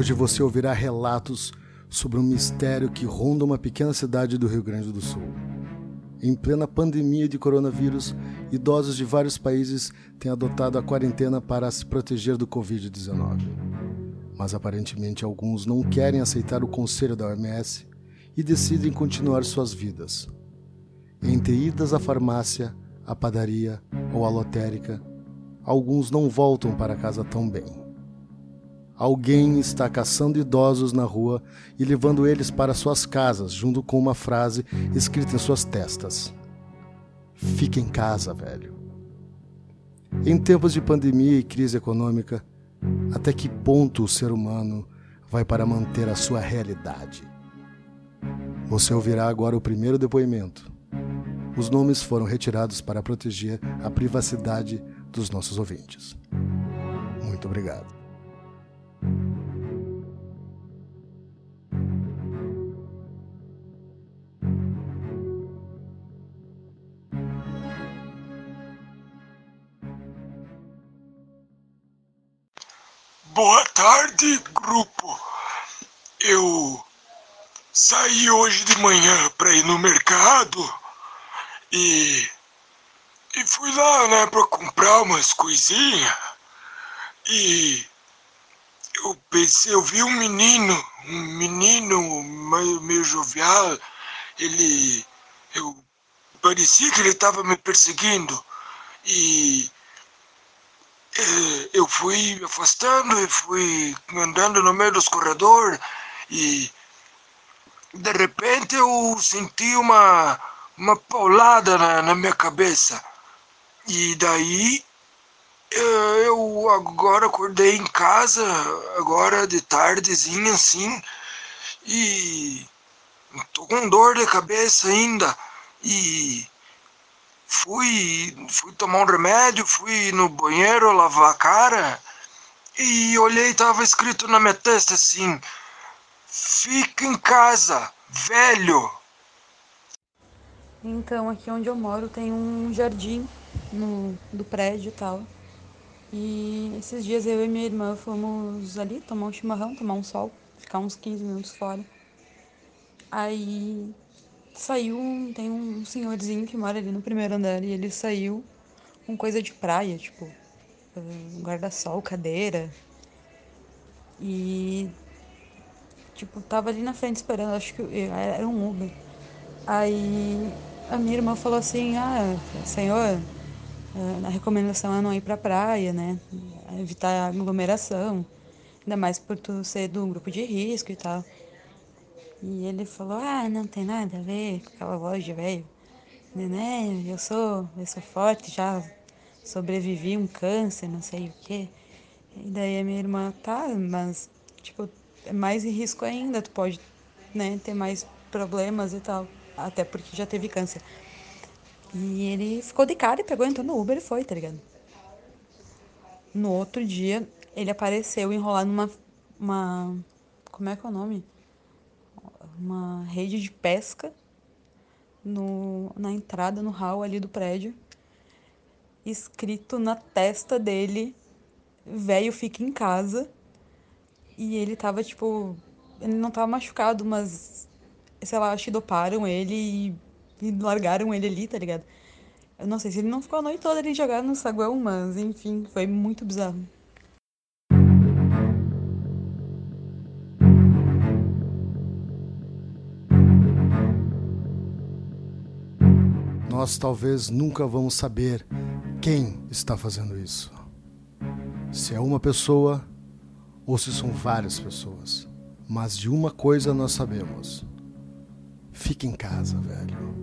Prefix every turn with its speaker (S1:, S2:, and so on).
S1: Hoje você ouvirá relatos sobre um mistério que ronda uma pequena cidade do Rio Grande do Sul. Em plena pandemia de coronavírus, idosos de vários países têm adotado a quarentena para se proteger do Covid-19. Mas aparentemente alguns não querem aceitar o conselho da OMS e decidem continuar suas vidas. Entre idas à farmácia, à padaria ou à lotérica, alguns não voltam para casa tão bem. Alguém está caçando idosos na rua e levando eles para suas casas, junto com uma frase escrita em suas testas: Fique em casa, velho. Em tempos de pandemia e crise econômica, até que ponto o ser humano vai para manter a sua realidade? Você ouvirá agora o primeiro depoimento. Os nomes foram retirados para proteger a privacidade dos nossos ouvintes. Muito obrigado.
S2: Boa tarde, grupo. Eu saí hoje de manhã para ir no mercado e e fui lá, né, para comprar umas coisinhas. E eu pensei, eu vi um menino, um menino meio, meio jovial, ele eu parecia que ele estava me perseguindo e eu fui me afastando e fui andando no meio dos corredores e de repente eu senti uma, uma paulada na, na minha cabeça. E daí é, eu agora acordei em casa, agora de tardezinha assim, e tô com dor de cabeça ainda. E fui, fui tomar um remédio, fui no banheiro lavar a cara e olhei tava escrito na minha testa assim: Fica em casa, velho.
S3: Então, aqui onde eu moro tem um jardim no, do prédio e tal. E esses dias eu e minha irmã fomos ali tomar um chimarrão, tomar um sol, ficar uns 15 minutos fora. Aí saiu um, tem um senhorzinho que mora ali no primeiro andar e ele saiu com coisa de praia, tipo, um guarda-sol, cadeira. E tipo, tava ali na frente esperando, acho que era um Uber. Aí a minha irmã falou assim, ah, senhor, a recomendação é não ir pra praia, né? Evitar aglomeração, ainda mais por tu ser do grupo de risco e tal. E ele falou, ah, não tem nada a ver com aquela voz de velho. Né? Eu sou, eu sou forte, já sobrevivi um câncer, não sei o quê. E daí a minha irmã, tá, mas tipo, é mais risco ainda, tu pode, né, ter mais problemas e tal. Até porque já teve câncer. E ele ficou de cara e pegou, entrou no Uber e foi, tá ligado? No outro dia, ele apareceu enrolado numa. Uma, como é que é o nome? Rede de pesca no, na entrada, no hall ali do prédio, escrito na testa dele, velho fica em casa. E ele tava, tipo, ele não tava machucado, mas, sei lá, acho que doparam ele e, e largaram ele ali, tá ligado? Eu não sei se ele não ficou a noite toda ali jogado no saguão, mas enfim, foi muito bizarro.
S1: Nós talvez nunca vamos saber quem está fazendo isso. Se é uma pessoa ou se são várias pessoas. Mas de uma coisa nós sabemos: fique em casa, velho.